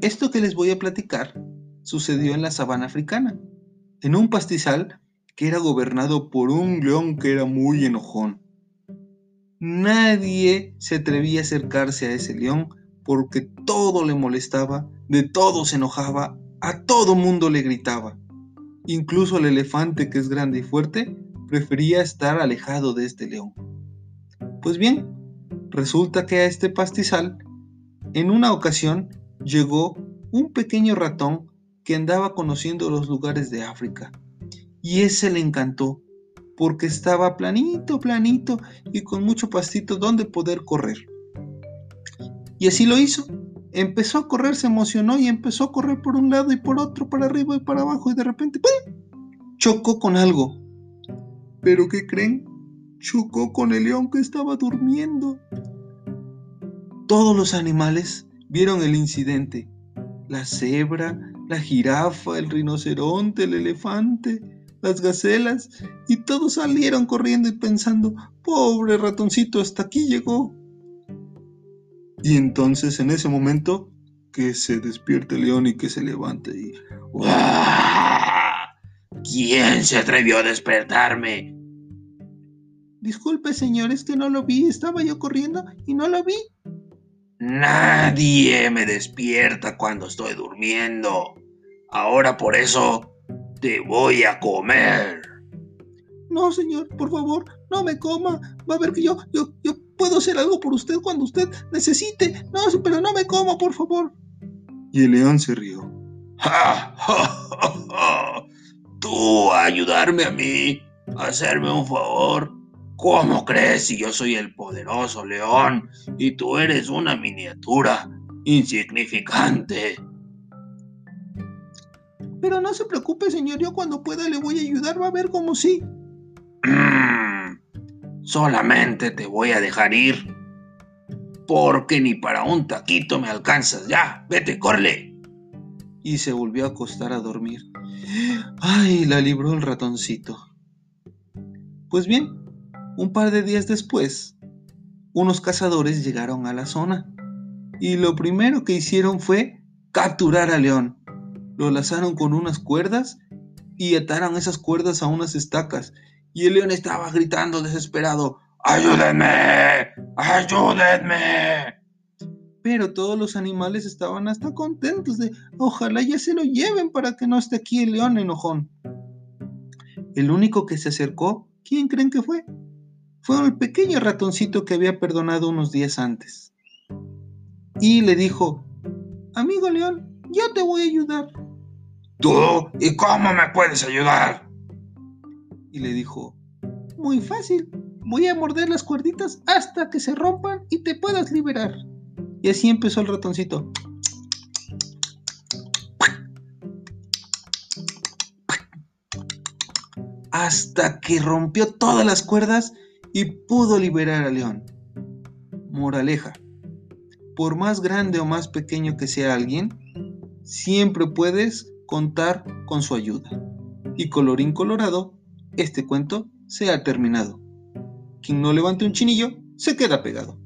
Esto que les voy a platicar sucedió en la sabana africana, en un pastizal que era gobernado por un león que era muy enojón. Nadie se atrevía a acercarse a ese león porque todo le molestaba, de todo se enojaba, a todo mundo le gritaba. Incluso el elefante, que es grande y fuerte, prefería estar alejado de este león. Pues bien, resulta que a este pastizal, en una ocasión, llegó un pequeño ratón que andaba conociendo los lugares de África. Y ese le encantó, porque estaba planito, planito y con mucho pastito donde poder correr. Y así lo hizo. Empezó a correr, se emocionó y empezó a correr por un lado y por otro, para arriba y para abajo, y de repente chocó con algo. ¿Pero qué creen? Chocó con el león que estaba durmiendo. Todos los animales vieron el incidente. La cebra, la jirafa, el rinoceronte, el elefante, las gacelas, y todos salieron corriendo y pensando, pobre ratoncito, hasta aquí llegó. Y entonces en ese momento que se despierte el león y que se levante y... ¿Quién se atrevió a despertarme? Disculpe, señor, es que no lo vi. Estaba yo corriendo y no lo vi. Nadie me despierta cuando estoy durmiendo. Ahora por eso te voy a comer. No, señor, por favor, no me coma. Va a ver que yo, yo, yo puedo hacer algo por usted cuando usted necesite. No, pero no me coma, por favor. Y el león se rió. ¡Ja, ja, tú a ayudarme a mí? ¿A hacerme un favor? ¿Cómo crees si yo soy el poderoso león y tú eres una miniatura insignificante? Pero no se preocupe, señor, yo cuando pueda le voy a ayudar, va a ver como sí. Mm, solamente te voy a dejar ir. Porque ni para un taquito me alcanzas. Ya, vete, corre. Y se volvió a acostar a dormir. Ay, la libró el ratoncito. Pues bien, un par de días después, unos cazadores llegaron a la zona y lo primero que hicieron fue capturar a León. Lo lazaron con unas cuerdas y ataron esas cuerdas a unas estacas y el león estaba gritando desesperado, ¡Ayúdenme! ¡Ayúdenme! Pero todos los animales estaban hasta contentos de, ojalá ya se lo lleven para que no esté aquí el león enojón. El único que se acercó, ¿quién creen que fue? Fue el pequeño ratoncito que había perdonado unos días antes. Y le dijo, amigo león, yo te voy a ayudar. ¿Tú? ¿Y cómo me puedes ayudar? Y le dijo, muy fácil, voy a morder las cuerditas hasta que se rompan y te puedas liberar. Y así empezó el ratoncito. Hasta que rompió todas las cuerdas y pudo liberar a León. Moraleja. Por más grande o más pequeño que sea alguien, siempre puedes contar con su ayuda. Y colorín colorado, este cuento se ha terminado. Quien no levante un chinillo, se queda pegado.